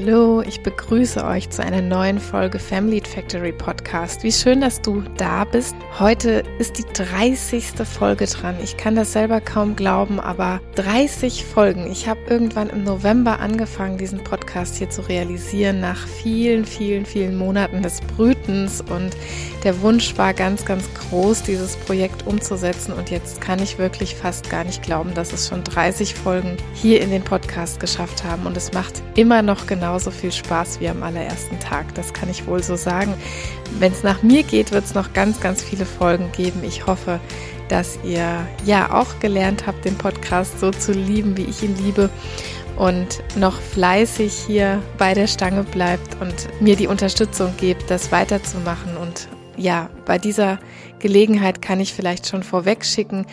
Hallo, ich begrüße euch zu einer neuen Folge Family Factory Podcast. Wie schön, dass du da bist. Heute ist die 30. Folge dran. Ich kann das selber kaum glauben, aber 30 Folgen. Ich habe irgendwann im November angefangen, diesen Podcast hier zu realisieren, nach vielen, vielen, vielen Monaten des Brütens. Und der Wunsch war ganz, ganz groß, dieses Projekt umzusetzen. Und jetzt kann ich wirklich fast gar nicht glauben, dass es schon 30 Folgen hier in den Podcast geschafft haben. Und es macht immer noch genau genauso viel Spaß wie am allerersten Tag. Das kann ich wohl so sagen. Wenn es nach mir geht, wird es noch ganz, ganz viele Folgen geben. Ich hoffe, dass ihr ja auch gelernt habt, den Podcast so zu lieben, wie ich ihn liebe und noch fleißig hier bei der Stange bleibt und mir die Unterstützung gebt, das weiterzumachen. Und ja, bei dieser Gelegenheit kann ich vielleicht schon vorweg schicken,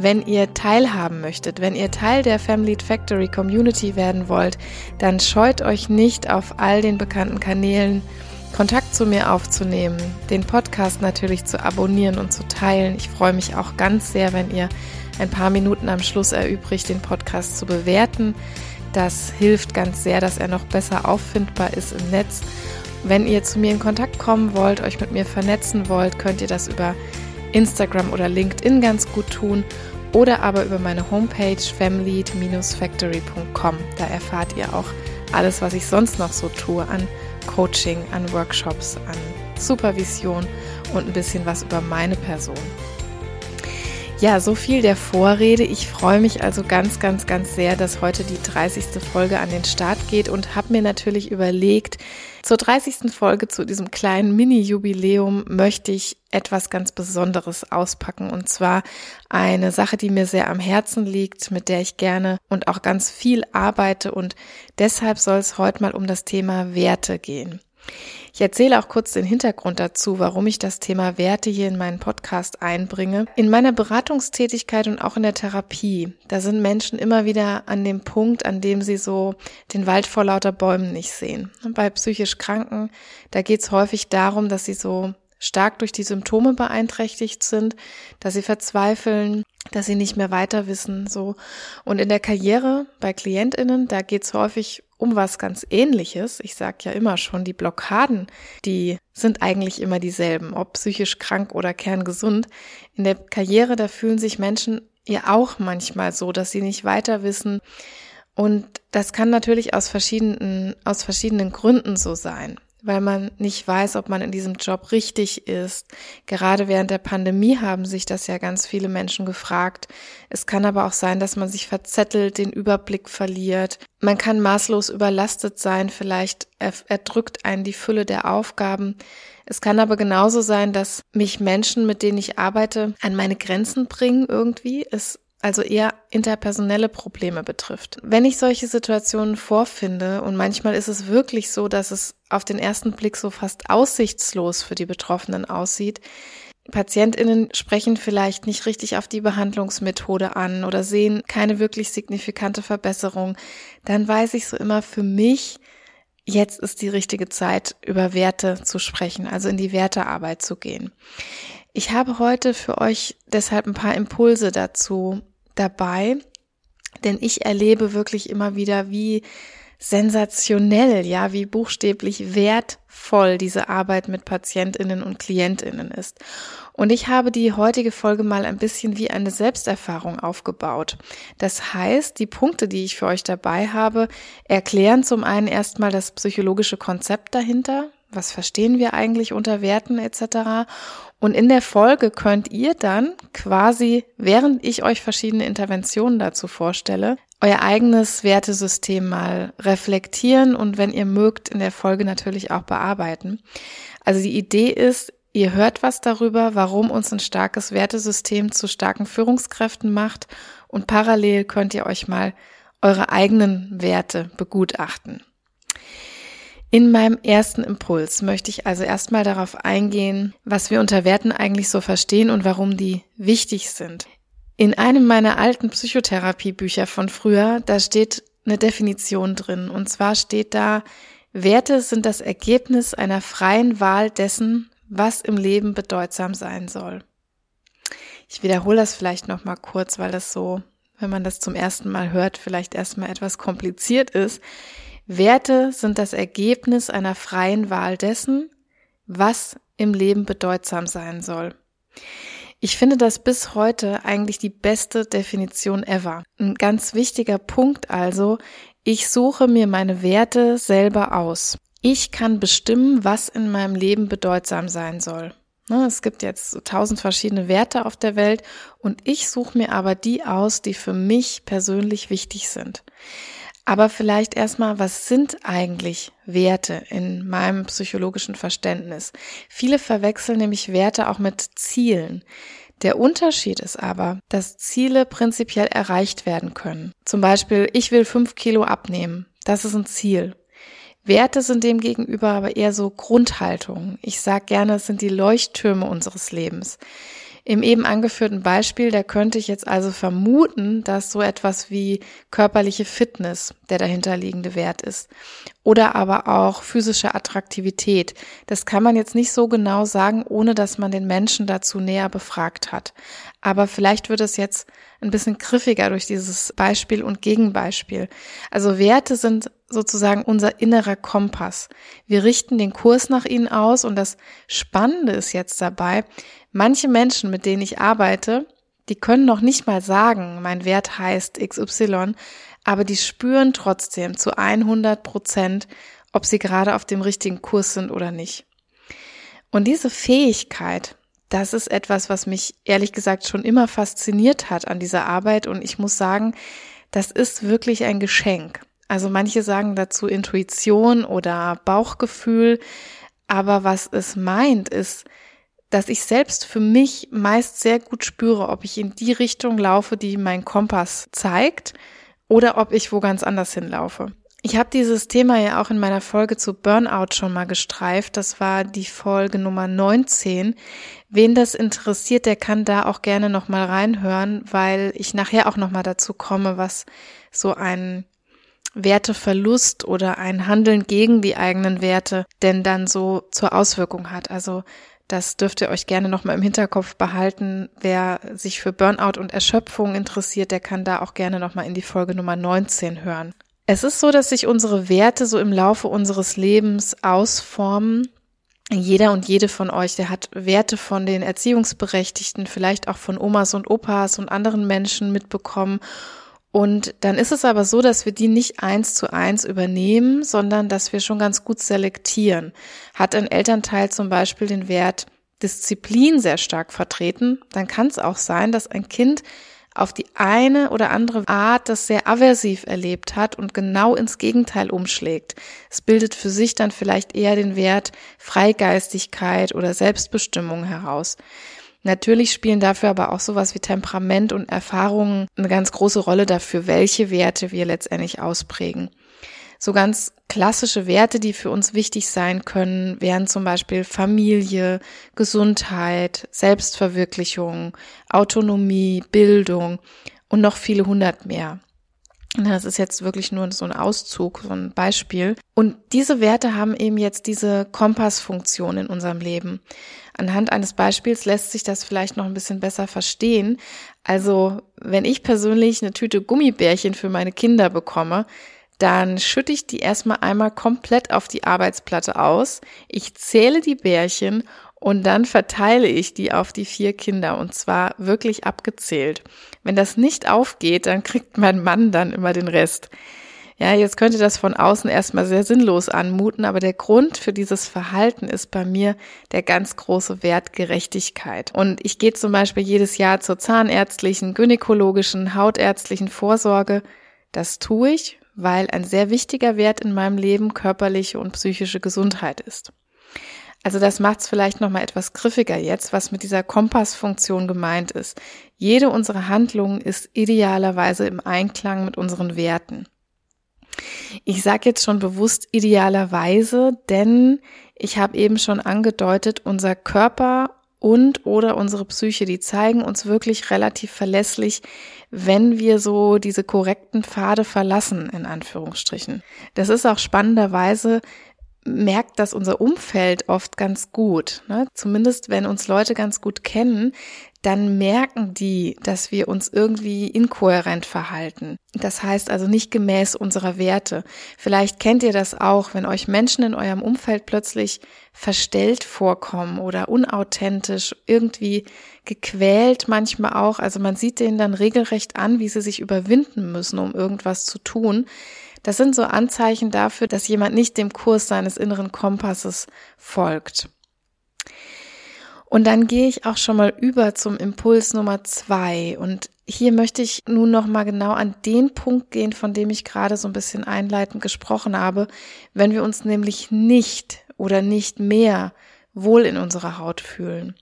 wenn ihr teilhaben möchtet, wenn ihr Teil der Family Factory Community werden wollt, dann scheut euch nicht auf all den bekannten Kanälen Kontakt zu mir aufzunehmen, den Podcast natürlich zu abonnieren und zu teilen. Ich freue mich auch ganz sehr, wenn ihr ein paar Minuten am Schluss erübrigt, den Podcast zu bewerten. Das hilft ganz sehr, dass er noch besser auffindbar ist im Netz. Wenn ihr zu mir in Kontakt kommen wollt, euch mit mir vernetzen wollt, könnt ihr das über Instagram oder LinkedIn ganz gut tun oder aber über meine Homepage family-factory.com. Da erfahrt ihr auch alles, was ich sonst noch so tue an Coaching, an Workshops, an Supervision und ein bisschen was über meine Person. Ja, so viel der Vorrede. Ich freue mich also ganz, ganz, ganz sehr, dass heute die 30. Folge an den Start geht und habe mir natürlich überlegt, zur 30. Folge zu diesem kleinen Mini-Jubiläum möchte ich etwas ganz Besonderes auspacken und zwar eine Sache, die mir sehr am Herzen liegt, mit der ich gerne und auch ganz viel arbeite und deshalb soll es heute mal um das Thema Werte gehen. Ich erzähle auch kurz den Hintergrund dazu, warum ich das Thema Werte hier in meinen Podcast einbringe. In meiner Beratungstätigkeit und auch in der Therapie, da sind Menschen immer wieder an dem Punkt, an dem sie so den Wald vor lauter Bäumen nicht sehen. bei psychisch Kranken, da geht es häufig darum, dass sie so stark durch die Symptome beeinträchtigt sind, dass sie verzweifeln, dass sie nicht mehr weiter wissen, so. Und in der Karriere bei KlientInnen, da geht's häufig um was ganz ähnliches. Ich sage ja immer schon, die Blockaden, die sind eigentlich immer dieselben, ob psychisch krank oder kerngesund. In der Karriere, da fühlen sich Menschen ja auch manchmal so, dass sie nicht weiter wissen. Und das kann natürlich aus verschiedenen, aus verschiedenen Gründen so sein weil man nicht weiß, ob man in diesem Job richtig ist. Gerade während der Pandemie haben sich das ja ganz viele Menschen gefragt. Es kann aber auch sein, dass man sich verzettelt, den Überblick verliert. Man kann maßlos überlastet sein, vielleicht erdrückt einen die Fülle der Aufgaben. Es kann aber genauso sein, dass mich Menschen, mit denen ich arbeite, an meine Grenzen bringen irgendwie. Es also eher interpersonelle Probleme betrifft. Wenn ich solche Situationen vorfinde, und manchmal ist es wirklich so, dass es auf den ersten Blick so fast aussichtslos für die Betroffenen aussieht, Patientinnen sprechen vielleicht nicht richtig auf die Behandlungsmethode an oder sehen keine wirklich signifikante Verbesserung, dann weiß ich so immer für mich, jetzt ist die richtige Zeit, über Werte zu sprechen, also in die Wertearbeit zu gehen. Ich habe heute für euch deshalb ein paar Impulse dazu dabei, denn ich erlebe wirklich immer wieder, wie sensationell, ja, wie buchstäblich wertvoll diese Arbeit mit Patientinnen und Klientinnen ist. Und ich habe die heutige Folge mal ein bisschen wie eine Selbsterfahrung aufgebaut. Das heißt, die Punkte, die ich für euch dabei habe, erklären zum einen erstmal das psychologische Konzept dahinter, was verstehen wir eigentlich unter Werten etc. Und in der Folge könnt ihr dann quasi, während ich euch verschiedene Interventionen dazu vorstelle, euer eigenes Wertesystem mal reflektieren und wenn ihr mögt, in der Folge natürlich auch bearbeiten. Also die Idee ist, ihr hört was darüber, warum uns ein starkes Wertesystem zu starken Führungskräften macht und parallel könnt ihr euch mal eure eigenen Werte begutachten. In meinem ersten Impuls möchte ich also erstmal darauf eingehen, was wir unter Werten eigentlich so verstehen und warum die wichtig sind. In einem meiner alten Psychotherapiebücher von früher, da steht eine Definition drin. Und zwar steht da, Werte sind das Ergebnis einer freien Wahl dessen, was im Leben bedeutsam sein soll. Ich wiederhole das vielleicht nochmal kurz, weil das so, wenn man das zum ersten Mal hört, vielleicht erstmal etwas kompliziert ist. Werte sind das Ergebnis einer freien Wahl dessen, was im Leben bedeutsam sein soll. Ich finde das bis heute eigentlich die beste Definition ever. Ein ganz wichtiger Punkt also, ich suche mir meine Werte selber aus. Ich kann bestimmen, was in meinem Leben bedeutsam sein soll. Ne, es gibt jetzt tausend verschiedene Werte auf der Welt und ich suche mir aber die aus, die für mich persönlich wichtig sind. Aber vielleicht erstmal, was sind eigentlich Werte in meinem psychologischen Verständnis? Viele verwechseln nämlich Werte auch mit Zielen. Der Unterschied ist aber, dass Ziele prinzipiell erreicht werden können. Zum Beispiel, ich will fünf Kilo abnehmen. Das ist ein Ziel. Werte sind demgegenüber aber eher so Grundhaltungen. Ich sage gerne, es sind die Leuchttürme unseres Lebens. Im eben angeführten Beispiel, da könnte ich jetzt also vermuten, dass so etwas wie körperliche Fitness der dahinterliegende Wert ist. Oder aber auch physische Attraktivität. Das kann man jetzt nicht so genau sagen, ohne dass man den Menschen dazu näher befragt hat. Aber vielleicht wird es jetzt ein bisschen griffiger durch dieses Beispiel und Gegenbeispiel. Also Werte sind sozusagen unser innerer Kompass. Wir richten den Kurs nach ihnen aus und das Spannende ist jetzt dabei, manche Menschen, mit denen ich arbeite, die können noch nicht mal sagen, mein Wert heißt XY, aber die spüren trotzdem zu 100 Prozent, ob sie gerade auf dem richtigen Kurs sind oder nicht. Und diese Fähigkeit, das ist etwas, was mich ehrlich gesagt schon immer fasziniert hat an dieser Arbeit und ich muss sagen, das ist wirklich ein Geschenk. Also manche sagen dazu Intuition oder Bauchgefühl, aber was es meint, ist, dass ich selbst für mich meist sehr gut spüre, ob ich in die Richtung laufe, die mein Kompass zeigt, oder ob ich wo ganz anders hinlaufe. Ich habe dieses Thema ja auch in meiner Folge zu Burnout schon mal gestreift. Das war die Folge Nummer 19. Wen das interessiert, der kann da auch gerne noch mal reinhören, weil ich nachher auch noch mal dazu komme, was so ein Werteverlust oder ein Handeln gegen die eigenen Werte denn dann so zur Auswirkung hat. Also das dürft ihr euch gerne nochmal im Hinterkopf behalten. Wer sich für Burnout und Erschöpfung interessiert, der kann da auch gerne nochmal in die Folge Nummer 19 hören. Es ist so, dass sich unsere Werte so im Laufe unseres Lebens ausformen. Jeder und jede von euch, der hat Werte von den Erziehungsberechtigten, vielleicht auch von Omas und Opas und anderen Menschen mitbekommen und dann ist es aber so, dass wir die nicht eins zu eins übernehmen, sondern dass wir schon ganz gut selektieren. Hat ein Elternteil zum Beispiel den Wert Disziplin sehr stark vertreten, dann kann es auch sein, dass ein Kind auf die eine oder andere Art das sehr aversiv erlebt hat und genau ins Gegenteil umschlägt. Es bildet für sich dann vielleicht eher den Wert Freigeistigkeit oder Selbstbestimmung heraus. Natürlich spielen dafür aber auch sowas wie Temperament und Erfahrungen eine ganz große Rolle dafür, welche Werte wir letztendlich ausprägen. So ganz klassische Werte, die für uns wichtig sein können, wären zum Beispiel Familie, Gesundheit, Selbstverwirklichung, Autonomie, Bildung und noch viele hundert mehr. Das ist jetzt wirklich nur so ein Auszug, so ein Beispiel. Und diese Werte haben eben jetzt diese Kompassfunktion in unserem Leben. Anhand eines Beispiels lässt sich das vielleicht noch ein bisschen besser verstehen. Also, wenn ich persönlich eine Tüte Gummibärchen für meine Kinder bekomme, dann schütte ich die erstmal einmal komplett auf die Arbeitsplatte aus. Ich zähle die Bärchen und dann verteile ich die auf die vier Kinder und zwar wirklich abgezählt. Wenn das nicht aufgeht, dann kriegt mein Mann dann immer den Rest. Ja, jetzt könnte das von außen erstmal sehr sinnlos anmuten, aber der Grund für dieses Verhalten ist bei mir der ganz große Wert Gerechtigkeit. Und ich gehe zum Beispiel jedes Jahr zur zahnärztlichen, gynäkologischen, hautärztlichen Vorsorge. Das tue ich, weil ein sehr wichtiger Wert in meinem Leben körperliche und psychische Gesundheit ist. Also das macht es vielleicht noch mal etwas griffiger jetzt, was mit dieser Kompassfunktion gemeint ist. Jede unserer Handlungen ist idealerweise im Einklang mit unseren Werten. Ich sage jetzt schon bewusst idealerweise, denn ich habe eben schon angedeutet, unser Körper und oder unsere Psyche, die zeigen uns wirklich relativ verlässlich, wenn wir so diese korrekten Pfade verlassen, in Anführungsstrichen. Das ist auch spannenderweise merkt das unser Umfeld oft ganz gut. Ne? Zumindest wenn uns Leute ganz gut kennen, dann merken die, dass wir uns irgendwie inkohärent verhalten. Das heißt also nicht gemäß unserer Werte. Vielleicht kennt ihr das auch, wenn euch Menschen in eurem Umfeld plötzlich verstellt vorkommen oder unauthentisch, irgendwie gequält manchmal auch. Also man sieht denen dann regelrecht an, wie sie sich überwinden müssen, um irgendwas zu tun. Das sind so Anzeichen dafür, dass jemand nicht dem Kurs seines inneren Kompasses folgt. Und dann gehe ich auch schon mal über zum Impuls Nummer zwei. Und hier möchte ich nun noch mal genau an den Punkt gehen, von dem ich gerade so ein bisschen einleitend gesprochen habe. Wenn wir uns nämlich nicht oder nicht mehr wohl in unserer Haut fühlen.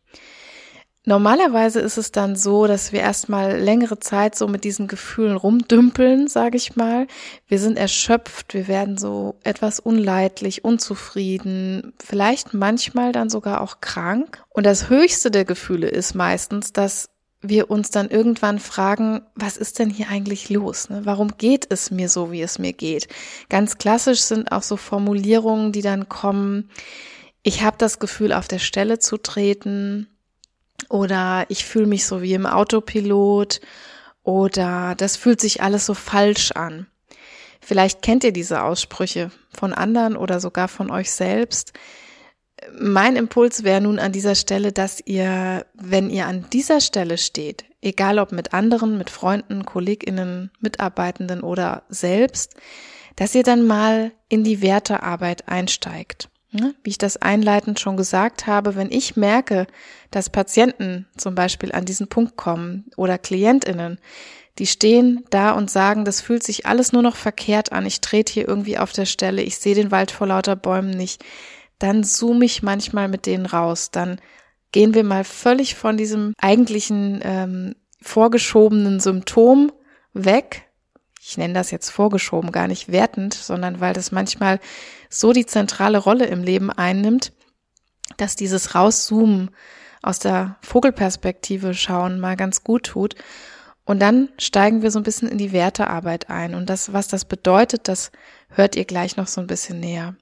Normalerweise ist es dann so, dass wir erstmal längere Zeit so mit diesen Gefühlen rumdümpeln, sage ich mal. Wir sind erschöpft, wir werden so etwas unleidlich, unzufrieden, vielleicht manchmal dann sogar auch krank. Und das höchste der Gefühle ist meistens, dass wir uns dann irgendwann fragen, was ist denn hier eigentlich los? Ne? Warum geht es mir so, wie es mir geht? Ganz klassisch sind auch so Formulierungen, die dann kommen, ich habe das Gefühl, auf der Stelle zu treten oder ich fühle mich so wie im Autopilot oder das fühlt sich alles so falsch an. Vielleicht kennt ihr diese Aussprüche von anderen oder sogar von euch selbst. Mein Impuls wäre nun an dieser Stelle, dass ihr, wenn ihr an dieser Stelle steht, egal ob mit anderen, mit Freunden, Kolleginnen, Mitarbeitenden oder selbst, dass ihr dann mal in die Wertearbeit einsteigt. Ne? Wie ich das einleitend schon gesagt habe, wenn ich merke, dass Patienten zum Beispiel an diesen Punkt kommen oder Klientinnen, die stehen da und sagen, das fühlt sich alles nur noch verkehrt an, ich trete hier irgendwie auf der Stelle, ich sehe den Wald vor lauter Bäumen nicht, dann zoome ich manchmal mit denen raus, dann gehen wir mal völlig von diesem eigentlichen ähm, vorgeschobenen Symptom weg ich nenne das jetzt vorgeschoben, gar nicht wertend, sondern weil das manchmal so die zentrale Rolle im Leben einnimmt, dass dieses Rauszoomen aus der Vogelperspektive schauen mal ganz gut tut. Und dann steigen wir so ein bisschen in die Wertearbeit ein. Und das, was das bedeutet, das hört ihr gleich noch so ein bisschen näher.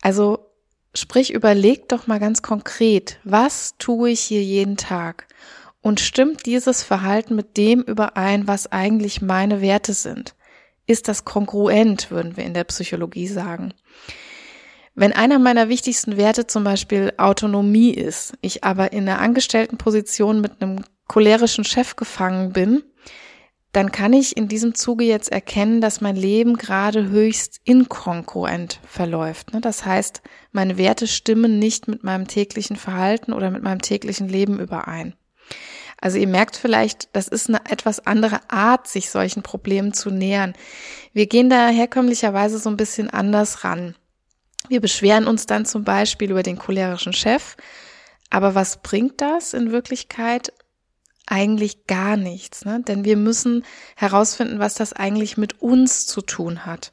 Also, sprich, überlegt doch mal ganz konkret, was tue ich hier jeden Tag? Und stimmt dieses Verhalten mit dem überein, was eigentlich meine Werte sind? Ist das kongruent, würden wir in der Psychologie sagen. Wenn einer meiner wichtigsten Werte zum Beispiel Autonomie ist, ich aber in einer Angestelltenposition mit einem cholerischen Chef gefangen bin, dann kann ich in diesem Zuge jetzt erkennen, dass mein Leben gerade höchst inkongruent verläuft. Ne? Das heißt, meine Werte stimmen nicht mit meinem täglichen Verhalten oder mit meinem täglichen Leben überein. Also ihr merkt vielleicht, das ist eine etwas andere Art, sich solchen Problemen zu nähern. Wir gehen da herkömmlicherweise so ein bisschen anders ran. Wir beschweren uns dann zum Beispiel über den cholerischen Chef. Aber was bringt das in Wirklichkeit? Eigentlich gar nichts, ne? denn wir müssen herausfinden, was das eigentlich mit uns zu tun hat.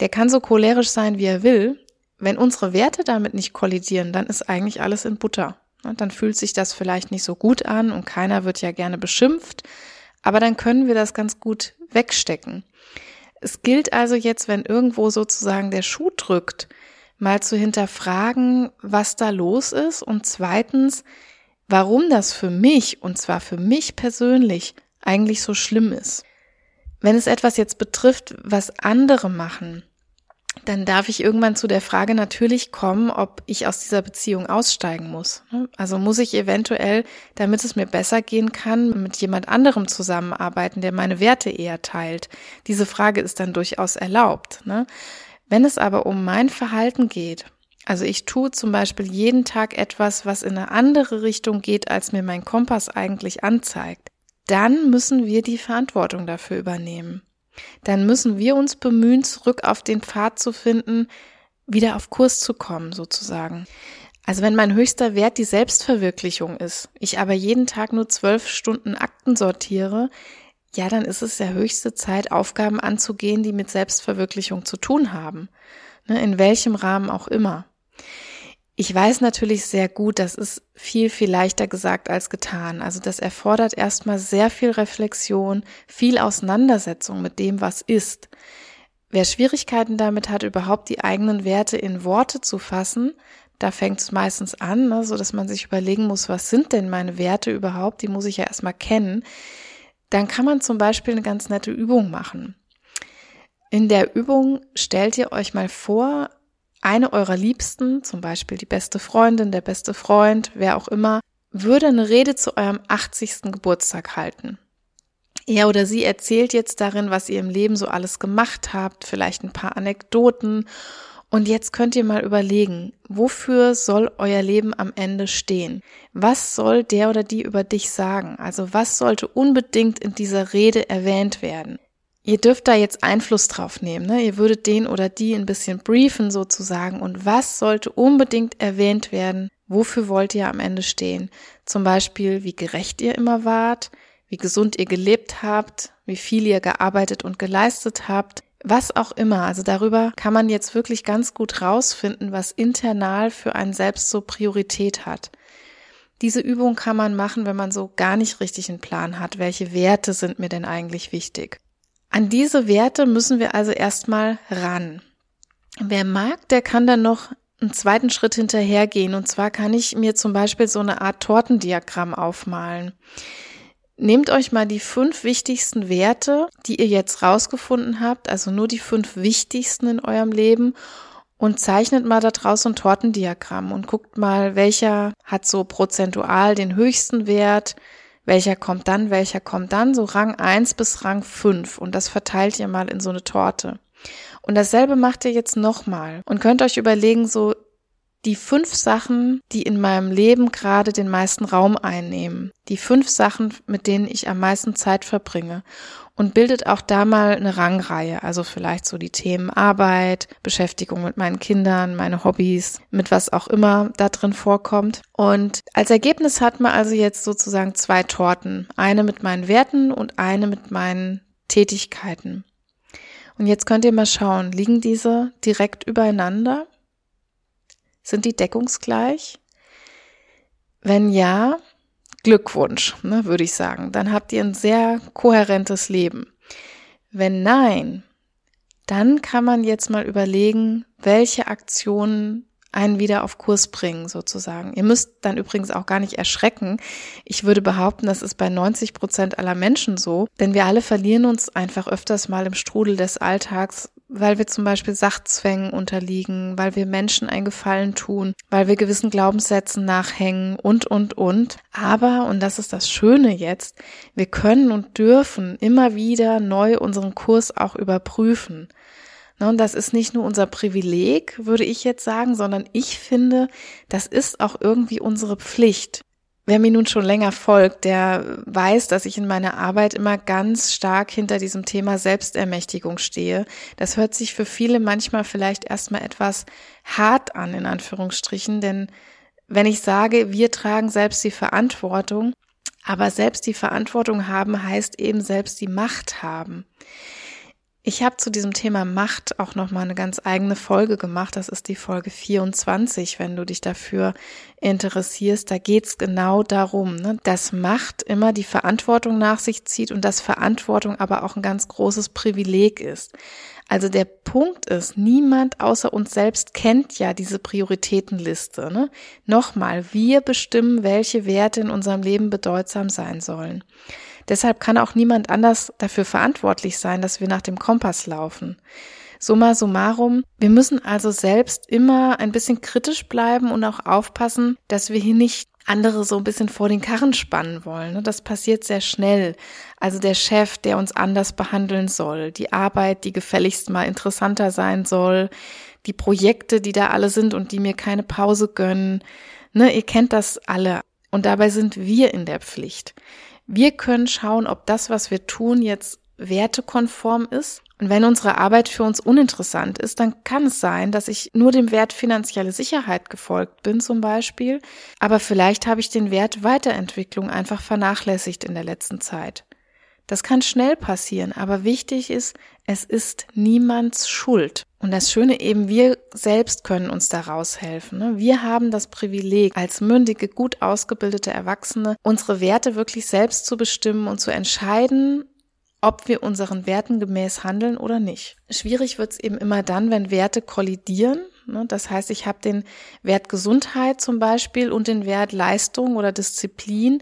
Der kann so cholerisch sein, wie er will. Wenn unsere Werte damit nicht kollidieren, dann ist eigentlich alles in Butter. Und dann fühlt sich das vielleicht nicht so gut an und keiner wird ja gerne beschimpft, aber dann können wir das ganz gut wegstecken. Es gilt also jetzt, wenn irgendwo sozusagen der Schuh drückt, mal zu hinterfragen, was da los ist und zweitens, warum das für mich und zwar für mich persönlich eigentlich so schlimm ist. Wenn es etwas jetzt betrifft, was andere machen, dann darf ich irgendwann zu der Frage natürlich kommen, ob ich aus dieser Beziehung aussteigen muss. Also muss ich eventuell, damit es mir besser gehen kann, mit jemand anderem zusammenarbeiten, der meine Werte eher teilt. Diese Frage ist dann durchaus erlaubt. Ne? Wenn es aber um mein Verhalten geht, also ich tue zum Beispiel jeden Tag etwas, was in eine andere Richtung geht, als mir mein Kompass eigentlich anzeigt, dann müssen wir die Verantwortung dafür übernehmen dann müssen wir uns bemühen, zurück auf den Pfad zu finden, wieder auf Kurs zu kommen, sozusagen. Also wenn mein höchster Wert die Selbstverwirklichung ist, ich aber jeden Tag nur zwölf Stunden Akten sortiere, ja, dann ist es ja höchste Zeit, Aufgaben anzugehen, die mit Selbstverwirklichung zu tun haben. Ne, in welchem Rahmen auch immer. Ich weiß natürlich sehr gut, das ist viel, viel leichter gesagt als getan. Also das erfordert erstmal sehr viel Reflexion, viel Auseinandersetzung mit dem, was ist. Wer Schwierigkeiten damit hat, überhaupt die eigenen Werte in Worte zu fassen, da fängt es meistens an, ne, so dass man sich überlegen muss, was sind denn meine Werte überhaupt? Die muss ich ja erstmal kennen. Dann kann man zum Beispiel eine ganz nette Übung machen. In der Übung stellt ihr euch mal vor, eine eurer Liebsten, zum Beispiel die beste Freundin, der beste Freund, wer auch immer, würde eine Rede zu eurem 80. Geburtstag halten. Er oder sie erzählt jetzt darin, was ihr im Leben so alles gemacht habt, vielleicht ein paar Anekdoten. Und jetzt könnt ihr mal überlegen, wofür soll euer Leben am Ende stehen? Was soll der oder die über dich sagen? Also was sollte unbedingt in dieser Rede erwähnt werden? Ihr dürft da jetzt Einfluss drauf nehmen. Ne? Ihr würdet den oder die ein bisschen briefen sozusagen. Und was sollte unbedingt erwähnt werden? Wofür wollt ihr am Ende stehen? Zum Beispiel, wie gerecht ihr immer wart, wie gesund ihr gelebt habt, wie viel ihr gearbeitet und geleistet habt, was auch immer. Also darüber kann man jetzt wirklich ganz gut rausfinden, was internal für einen selbst so Priorität hat. Diese Übung kann man machen, wenn man so gar nicht richtig einen Plan hat. Welche Werte sind mir denn eigentlich wichtig? An diese Werte müssen wir also erstmal ran. Wer mag, der kann dann noch einen zweiten Schritt hinterhergehen. Und zwar kann ich mir zum Beispiel so eine Art Tortendiagramm aufmalen. Nehmt euch mal die fünf wichtigsten Werte, die ihr jetzt rausgefunden habt, also nur die fünf wichtigsten in eurem Leben und zeichnet mal da draußen ein Tortendiagramm und guckt mal, welcher hat so prozentual den höchsten Wert, welcher kommt dann, welcher kommt dann, so Rang 1 bis Rang 5 und das verteilt ihr mal in so eine Torte. Und dasselbe macht ihr jetzt nochmal und könnt euch überlegen, so die fünf Sachen, die in meinem Leben gerade den meisten Raum einnehmen. Die fünf Sachen, mit denen ich am meisten Zeit verbringe. Und bildet auch da mal eine Rangreihe. Also vielleicht so die Themen Arbeit, Beschäftigung mit meinen Kindern, meine Hobbys, mit was auch immer da drin vorkommt. Und als Ergebnis hat man also jetzt sozusagen zwei Torten. Eine mit meinen Werten und eine mit meinen Tätigkeiten. Und jetzt könnt ihr mal schauen, liegen diese direkt übereinander? Sind die deckungsgleich? Wenn ja, Glückwunsch, ne, würde ich sagen. Dann habt ihr ein sehr kohärentes Leben. Wenn nein, dann kann man jetzt mal überlegen, welche Aktionen einen wieder auf Kurs bringen, sozusagen. Ihr müsst dann übrigens auch gar nicht erschrecken. Ich würde behaupten, das ist bei 90 Prozent aller Menschen so, denn wir alle verlieren uns einfach öfters mal im Strudel des Alltags, weil wir zum Beispiel Sachzwängen unterliegen, weil wir Menschen einen Gefallen tun, weil wir gewissen Glaubenssätzen nachhängen und, und, und. Aber, und das ist das Schöne jetzt, wir können und dürfen immer wieder neu unseren Kurs auch überprüfen. Ne, und das ist nicht nur unser Privileg, würde ich jetzt sagen, sondern ich finde, das ist auch irgendwie unsere Pflicht. Wer mir nun schon länger folgt, der weiß, dass ich in meiner Arbeit immer ganz stark hinter diesem Thema Selbstermächtigung stehe. Das hört sich für viele manchmal vielleicht erstmal etwas hart an, in Anführungsstrichen, denn wenn ich sage, wir tragen selbst die Verantwortung, aber selbst die Verantwortung haben heißt eben selbst die Macht haben. Ich habe zu diesem Thema Macht auch noch mal eine ganz eigene Folge gemacht. Das ist die Folge 24, wenn du dich dafür interessierst. Da geht's genau darum, ne, dass Macht immer die Verantwortung nach sich zieht und dass Verantwortung aber auch ein ganz großes Privileg ist. Also der Punkt ist, niemand außer uns selbst kennt ja diese Prioritätenliste. Ne? Nochmal, wir bestimmen, welche Werte in unserem Leben bedeutsam sein sollen. Deshalb kann auch niemand anders dafür verantwortlich sein, dass wir nach dem Kompass laufen. Summa summarum, wir müssen also selbst immer ein bisschen kritisch bleiben und auch aufpassen, dass wir hier nicht andere so ein bisschen vor den Karren spannen wollen. Das passiert sehr schnell. Also der Chef, der uns anders behandeln soll, die Arbeit, die gefälligst mal interessanter sein soll, die Projekte, die da alle sind und die mir keine Pause gönnen. Ne, ihr kennt das alle. Und dabei sind wir in der Pflicht. Wir können schauen, ob das, was wir tun, jetzt wertekonform ist. Und wenn unsere Arbeit für uns uninteressant ist, dann kann es sein, dass ich nur dem Wert finanzielle Sicherheit gefolgt bin zum Beispiel, aber vielleicht habe ich den Wert Weiterentwicklung einfach vernachlässigt in der letzten Zeit. Das kann schnell passieren, aber wichtig ist, es ist niemands Schuld. Und das Schöne eben, wir selbst können uns da raushelfen. Ne? Wir haben das Privileg, als mündige, gut ausgebildete Erwachsene unsere Werte wirklich selbst zu bestimmen und zu entscheiden, ob wir unseren Werten gemäß handeln oder nicht. Schwierig wird es eben immer dann, wenn Werte kollidieren. Ne? Das heißt, ich habe den Wert Gesundheit zum Beispiel und den Wert Leistung oder Disziplin.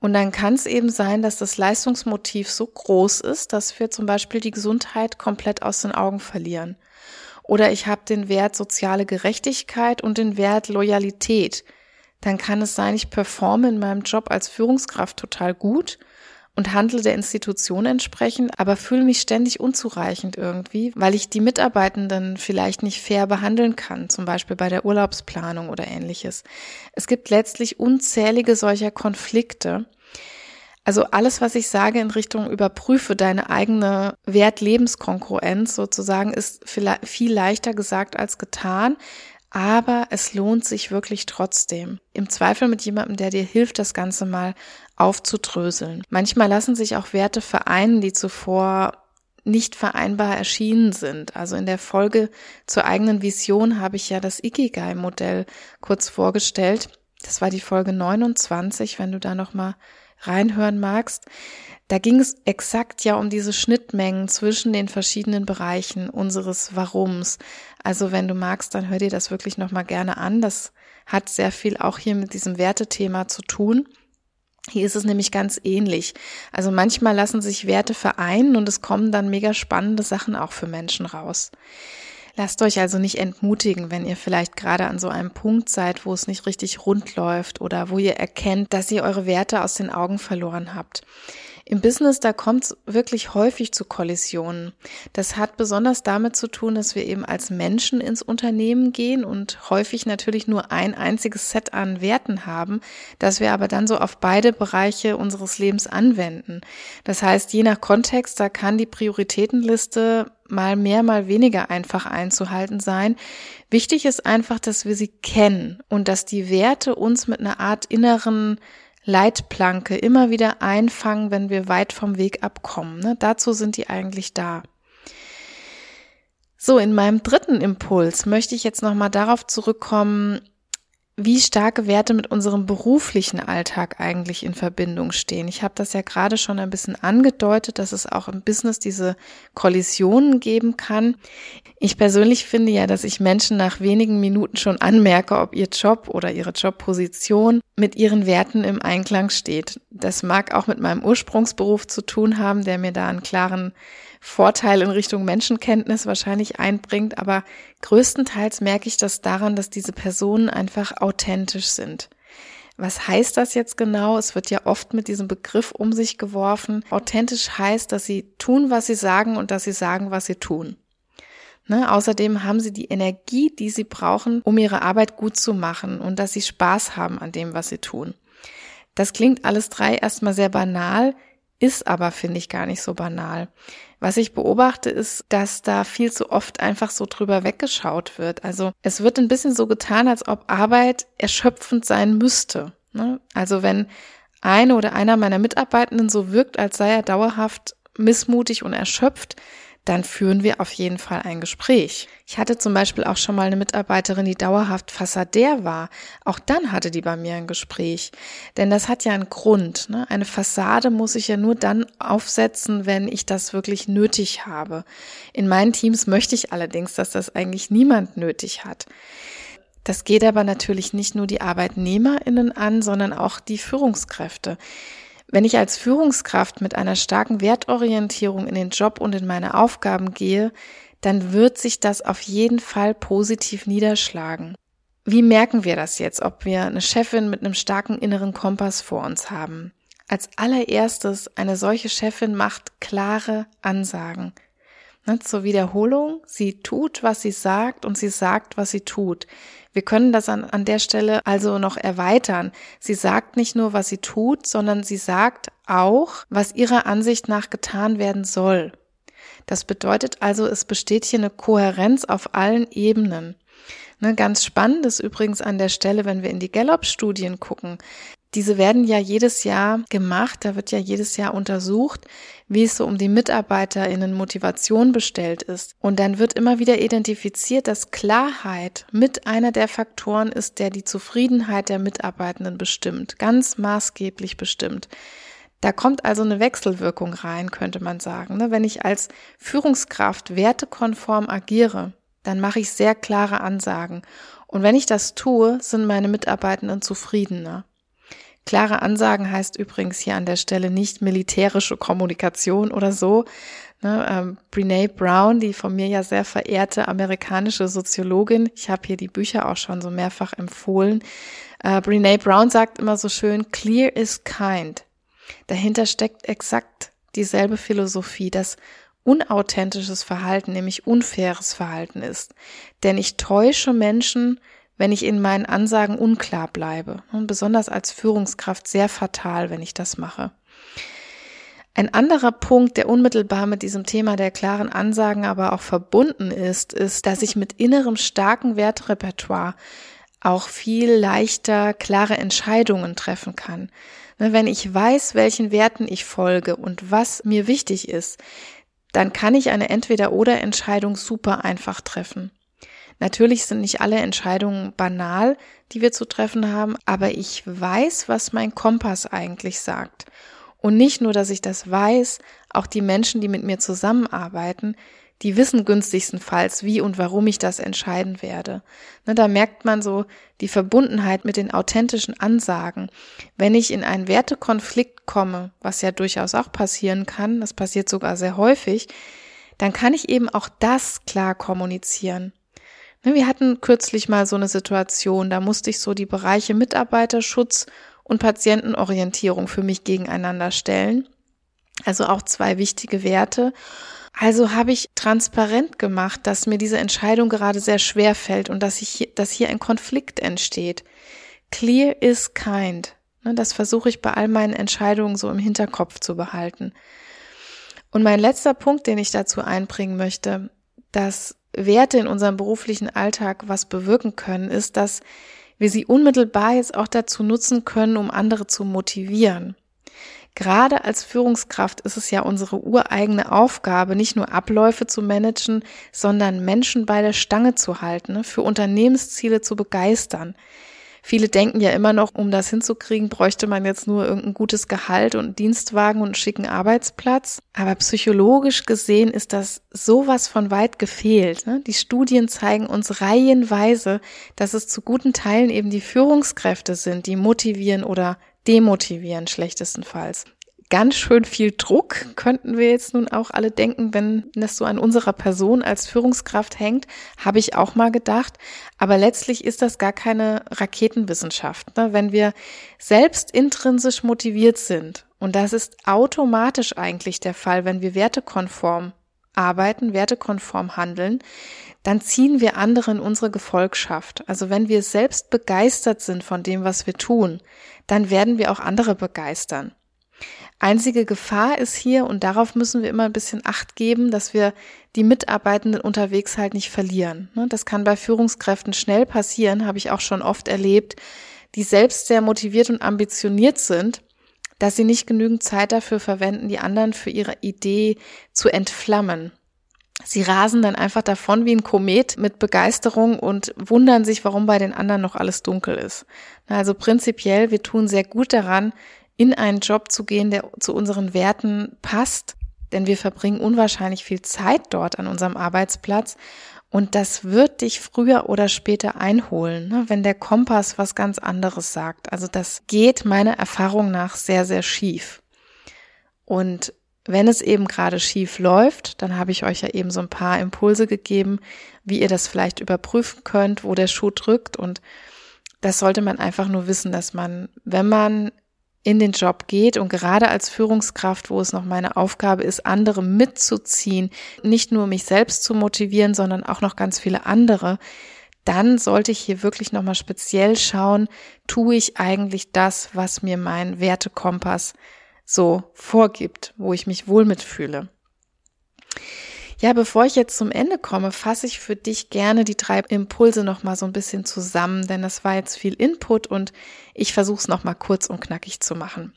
Und dann kann es eben sein, dass das Leistungsmotiv so groß ist, dass wir zum Beispiel die Gesundheit komplett aus den Augen verlieren. Oder ich habe den Wert soziale Gerechtigkeit und den Wert Loyalität. Dann kann es sein, ich performe in meinem Job als Führungskraft total gut und handle der Institution entsprechend, aber fühle mich ständig unzureichend irgendwie, weil ich die Mitarbeitenden vielleicht nicht fair behandeln kann, zum Beispiel bei der Urlaubsplanung oder ähnliches. Es gibt letztlich unzählige solcher Konflikte. Also alles, was ich sage in Richtung überprüfe deine eigene Wert-Lebenskongruenz sozusagen, ist viel leichter gesagt als getan. Aber es lohnt sich wirklich trotzdem. Im Zweifel mit jemandem, der dir hilft, das Ganze mal aufzudröseln. Manchmal lassen sich auch Werte vereinen, die zuvor nicht vereinbar erschienen sind. Also in der Folge zur eigenen Vision habe ich ja das Ikigai-Modell kurz vorgestellt. Das war die Folge 29, wenn du da nochmal reinhören magst. Da ging es exakt ja um diese Schnittmengen zwischen den verschiedenen Bereichen unseres Warums. Also wenn du magst, dann hör dir das wirklich nochmal gerne an. Das hat sehr viel auch hier mit diesem Wertethema zu tun. Hier ist es nämlich ganz ähnlich. Also manchmal lassen sich Werte vereinen und es kommen dann mega spannende Sachen auch für Menschen raus. Lasst euch also nicht entmutigen, wenn ihr vielleicht gerade an so einem Punkt seid, wo es nicht richtig rund läuft oder wo ihr erkennt, dass ihr eure Werte aus den Augen verloren habt. Im Business, da kommt es wirklich häufig zu Kollisionen. Das hat besonders damit zu tun, dass wir eben als Menschen ins Unternehmen gehen und häufig natürlich nur ein einziges Set an Werten haben, das wir aber dann so auf beide Bereiche unseres Lebens anwenden. Das heißt, je nach Kontext, da kann die Prioritätenliste mal mehr, mal weniger einfach einzuhalten sein. Wichtig ist einfach, dass wir sie kennen und dass die Werte uns mit einer Art inneren Leitplanke immer wieder einfangen, wenn wir weit vom Weg abkommen. Ne? Dazu sind die eigentlich da. So, in meinem dritten Impuls möchte ich jetzt nochmal darauf zurückkommen, wie starke Werte mit unserem beruflichen Alltag eigentlich in Verbindung stehen. Ich habe das ja gerade schon ein bisschen angedeutet, dass es auch im Business diese Kollisionen geben kann. Ich persönlich finde ja, dass ich Menschen nach wenigen Minuten schon anmerke, ob ihr Job oder ihre Jobposition mit ihren Werten im Einklang steht. Das mag auch mit meinem Ursprungsberuf zu tun haben, der mir da einen klaren Vorteil in Richtung Menschenkenntnis wahrscheinlich einbringt, aber größtenteils merke ich das daran, dass diese Personen einfach authentisch sind. Was heißt das jetzt genau? Es wird ja oft mit diesem Begriff um sich geworfen. Authentisch heißt, dass sie tun, was sie sagen und dass sie sagen, was sie tun. Ne? Außerdem haben sie die Energie, die sie brauchen, um ihre Arbeit gut zu machen und dass sie Spaß haben an dem, was sie tun. Das klingt alles drei erstmal sehr banal, ist aber, finde ich, gar nicht so banal. Was ich beobachte, ist, dass da viel zu oft einfach so drüber weggeschaut wird. Also es wird ein bisschen so getan, als ob Arbeit erschöpfend sein müsste. Ne? Also wenn eine oder einer meiner Mitarbeitenden so wirkt, als sei er dauerhaft missmutig und erschöpft, dann führen wir auf jeden Fall ein Gespräch. Ich hatte zum Beispiel auch schon mal eine Mitarbeiterin, die dauerhaft Fassadär war. Auch dann hatte die bei mir ein Gespräch. Denn das hat ja einen Grund. Ne? Eine Fassade muss ich ja nur dann aufsetzen, wenn ich das wirklich nötig habe. In meinen Teams möchte ich allerdings, dass das eigentlich niemand nötig hat. Das geht aber natürlich nicht nur die ArbeitnehmerInnen an, sondern auch die Führungskräfte. Wenn ich als Führungskraft mit einer starken Wertorientierung in den Job und in meine Aufgaben gehe, dann wird sich das auf jeden Fall positiv niederschlagen. Wie merken wir das jetzt, ob wir eine Chefin mit einem starken inneren Kompass vor uns haben? Als allererstes, eine solche Chefin macht klare Ansagen. Ne, zur Wiederholung, sie tut, was sie sagt und sie sagt, was sie tut. Wir können das an, an der Stelle also noch erweitern. Sie sagt nicht nur, was sie tut, sondern sie sagt auch, was ihrer Ansicht nach getan werden soll. Das bedeutet also, es besteht hier eine Kohärenz auf allen Ebenen. Ne, ganz spannend ist übrigens an der Stelle, wenn wir in die Gallup-Studien gucken, Diese werden ja jedes Jahr gemacht, da wird ja jedes Jahr untersucht, wie es so um die MitarbeiterInnen Motivation bestellt ist. Und dann wird immer wieder identifiziert, dass Klarheit mit einer der Faktoren ist, der die Zufriedenheit der Mitarbeitenden bestimmt, ganz maßgeblich bestimmt. Da kommt also eine Wechselwirkung rein, könnte man sagen. Ne? Wenn ich als Führungskraft wertekonform agiere, dann mache ich sehr klare Ansagen. Und wenn ich das tue, sind meine Mitarbeitenden zufriedener. Klare Ansagen heißt übrigens hier an der Stelle nicht militärische Kommunikation oder so. Ne, ähm, Brene Brown, die von mir ja sehr verehrte amerikanische Soziologin, ich habe hier die Bücher auch schon so mehrfach empfohlen. Äh, Brene Brown sagt immer so schön, clear is kind. Dahinter steckt exakt dieselbe Philosophie, dass unauthentisches Verhalten, nämlich unfaires Verhalten ist. Denn ich täusche Menschen wenn ich in meinen Ansagen unklar bleibe. Und besonders als Führungskraft sehr fatal, wenn ich das mache. Ein anderer Punkt, der unmittelbar mit diesem Thema der klaren Ansagen aber auch verbunden ist, ist, dass ich mit innerem starken Wertrepertoire auch viel leichter klare Entscheidungen treffen kann. Ne, wenn ich weiß, welchen Werten ich folge und was mir wichtig ist, dann kann ich eine Entweder-oder-Entscheidung super einfach treffen. Natürlich sind nicht alle Entscheidungen banal, die wir zu treffen haben, aber ich weiß, was mein Kompass eigentlich sagt. Und nicht nur, dass ich das weiß, auch die Menschen, die mit mir zusammenarbeiten, die wissen günstigstenfalls, wie und warum ich das entscheiden werde. Ne, da merkt man so die Verbundenheit mit den authentischen Ansagen. Wenn ich in einen Wertekonflikt komme, was ja durchaus auch passieren kann, das passiert sogar sehr häufig, dann kann ich eben auch das klar kommunizieren. Wir hatten kürzlich mal so eine Situation, da musste ich so die Bereiche Mitarbeiterschutz und Patientenorientierung für mich gegeneinander stellen. Also auch zwei wichtige Werte. Also habe ich transparent gemacht, dass mir diese Entscheidung gerade sehr schwer fällt und dass, ich, dass hier ein Konflikt entsteht. Clear is kind. Ne, das versuche ich bei all meinen Entscheidungen so im Hinterkopf zu behalten. Und mein letzter Punkt, den ich dazu einbringen möchte, dass Werte in unserem beruflichen Alltag was bewirken können, ist, dass wir sie unmittelbar jetzt auch dazu nutzen können, um andere zu motivieren. Gerade als Führungskraft ist es ja unsere ureigene Aufgabe, nicht nur Abläufe zu managen, sondern Menschen bei der Stange zu halten, für Unternehmensziele zu begeistern. Viele denken ja immer noch, um das hinzukriegen, bräuchte man jetzt nur irgendein gutes Gehalt und Dienstwagen und einen schicken Arbeitsplatz. Aber psychologisch gesehen ist das sowas von weit gefehlt. Ne? Die Studien zeigen uns reihenweise, dass es zu guten Teilen eben die Führungskräfte sind, die motivieren oder demotivieren schlechtestenfalls ganz schön viel Druck, könnten wir jetzt nun auch alle denken, wenn das so an unserer Person als Führungskraft hängt, habe ich auch mal gedacht. Aber letztlich ist das gar keine Raketenwissenschaft. Ne? Wenn wir selbst intrinsisch motiviert sind, und das ist automatisch eigentlich der Fall, wenn wir wertekonform arbeiten, wertekonform handeln, dann ziehen wir andere in unsere Gefolgschaft. Also wenn wir selbst begeistert sind von dem, was wir tun, dann werden wir auch andere begeistern. Einzige Gefahr ist hier, und darauf müssen wir immer ein bisschen Acht geben, dass wir die Mitarbeitenden unterwegs halt nicht verlieren. Ne, das kann bei Führungskräften schnell passieren, habe ich auch schon oft erlebt, die selbst sehr motiviert und ambitioniert sind, dass sie nicht genügend Zeit dafür verwenden, die anderen für ihre Idee zu entflammen. Sie rasen dann einfach davon wie ein Komet mit Begeisterung und wundern sich, warum bei den anderen noch alles dunkel ist. Also prinzipiell, wir tun sehr gut daran, in einen Job zu gehen, der zu unseren Werten passt, denn wir verbringen unwahrscheinlich viel Zeit dort an unserem Arbeitsplatz und das wird dich früher oder später einholen, ne, wenn der Kompass was ganz anderes sagt. Also das geht meiner Erfahrung nach sehr, sehr schief. Und wenn es eben gerade schief läuft, dann habe ich euch ja eben so ein paar Impulse gegeben, wie ihr das vielleicht überprüfen könnt, wo der Schuh drückt. Und das sollte man einfach nur wissen, dass man, wenn man in den Job geht und gerade als Führungskraft, wo es noch meine Aufgabe ist, andere mitzuziehen, nicht nur mich selbst zu motivieren, sondern auch noch ganz viele andere, dann sollte ich hier wirklich nochmal speziell schauen, tue ich eigentlich das, was mir mein Wertekompass so vorgibt, wo ich mich wohl mitfühle. Ja, bevor ich jetzt zum Ende komme, fasse ich für dich gerne die drei Impulse noch mal so ein bisschen zusammen, denn das war jetzt viel Input und ich versuche es noch mal kurz und knackig zu machen.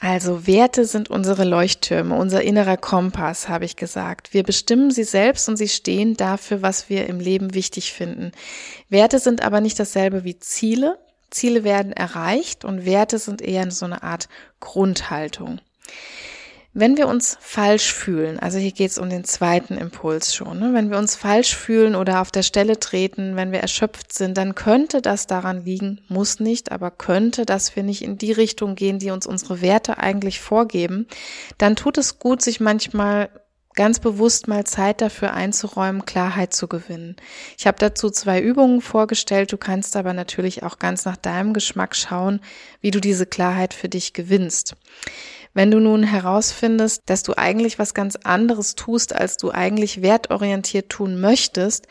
Also Werte sind unsere Leuchttürme, unser innerer Kompass, habe ich gesagt. Wir bestimmen sie selbst und sie stehen dafür, was wir im Leben wichtig finden. Werte sind aber nicht dasselbe wie Ziele. Ziele werden erreicht und Werte sind eher so eine Art Grundhaltung. Wenn wir uns falsch fühlen, also hier geht es um den zweiten Impuls schon, ne? wenn wir uns falsch fühlen oder auf der Stelle treten, wenn wir erschöpft sind, dann könnte das daran liegen, muss nicht, aber könnte, dass wir nicht in die Richtung gehen, die uns unsere Werte eigentlich vorgeben, dann tut es gut, sich manchmal ganz bewusst mal Zeit dafür einzuräumen, Klarheit zu gewinnen. Ich habe dazu zwei Übungen vorgestellt, du kannst aber natürlich auch ganz nach deinem Geschmack schauen, wie du diese Klarheit für dich gewinnst. Wenn du nun herausfindest, dass du eigentlich was ganz anderes tust, als du eigentlich wertorientiert tun möchtest,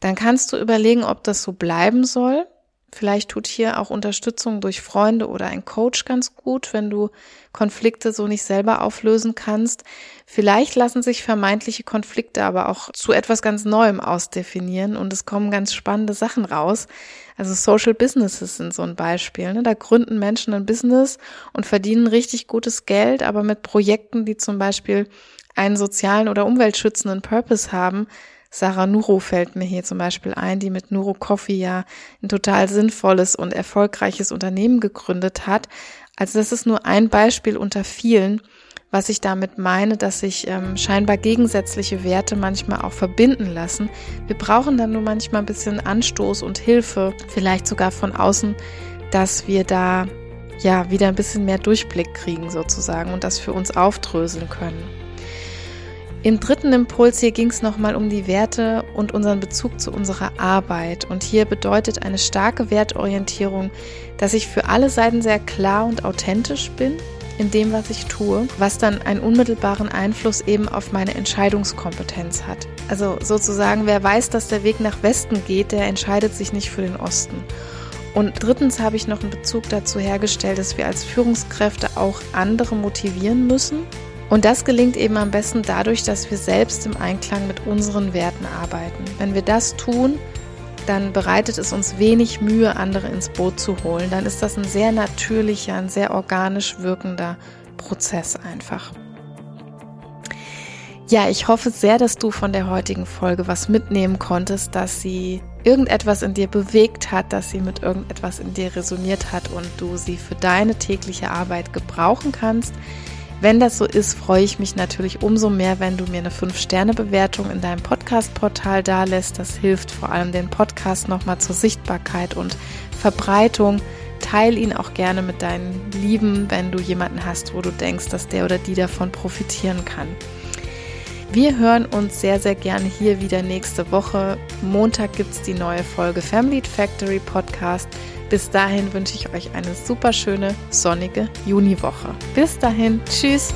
dann kannst du überlegen, ob das so bleiben soll Vielleicht tut hier auch Unterstützung durch Freunde oder ein Coach ganz gut, wenn du Konflikte so nicht selber auflösen kannst. Vielleicht lassen sich vermeintliche Konflikte aber auch zu etwas ganz Neuem ausdefinieren und es kommen ganz spannende Sachen raus. Also Social Businesses sind so ein Beispiel. Ne? Da gründen Menschen ein Business und verdienen richtig gutes Geld, aber mit Projekten, die zum Beispiel einen sozialen oder umweltschützenden Purpose haben, Sarah Nuro fällt mir hier zum Beispiel ein, die mit Nuro Coffee ja ein total sinnvolles und erfolgreiches Unternehmen gegründet hat. Also das ist nur ein Beispiel unter vielen, was ich damit meine, dass sich ähm, scheinbar gegensätzliche Werte manchmal auch verbinden lassen. Wir brauchen dann nur manchmal ein bisschen Anstoß und Hilfe, vielleicht sogar von außen, dass wir da ja wieder ein bisschen mehr Durchblick kriegen sozusagen und das für uns aufdröseln können. Im dritten Impuls hier ging es nochmal um die Werte und unseren Bezug zu unserer Arbeit. Und hier bedeutet eine starke Wertorientierung, dass ich für alle Seiten sehr klar und authentisch bin in dem, was ich tue, was dann einen unmittelbaren Einfluss eben auf meine Entscheidungskompetenz hat. Also sozusagen, wer weiß, dass der Weg nach Westen geht, der entscheidet sich nicht für den Osten. Und drittens habe ich noch einen Bezug dazu hergestellt, dass wir als Führungskräfte auch andere motivieren müssen und das gelingt eben am besten dadurch, dass wir selbst im Einklang mit unseren Werten arbeiten. Wenn wir das tun, dann bereitet es uns wenig Mühe, andere ins Boot zu holen. Dann ist das ein sehr natürlicher, ein sehr organisch wirkender Prozess einfach. Ja, ich hoffe sehr, dass du von der heutigen Folge was mitnehmen konntest, dass sie irgendetwas in dir bewegt hat, dass sie mit irgendetwas in dir resoniert hat und du sie für deine tägliche Arbeit gebrauchen kannst. Wenn das so ist, freue ich mich natürlich umso mehr, wenn du mir eine 5-Sterne-Bewertung in deinem Podcast-Portal dalässt. Das hilft vor allem den Podcast nochmal zur Sichtbarkeit und Verbreitung. Teil ihn auch gerne mit deinen Lieben, wenn du jemanden hast, wo du denkst, dass der oder die davon profitieren kann. Wir hören uns sehr, sehr gerne hier wieder nächste Woche. Montag gibt es die neue Folge Family Factory Podcast. Bis dahin wünsche ich euch eine super schöne, sonnige Juniwoche. Bis dahin, tschüss!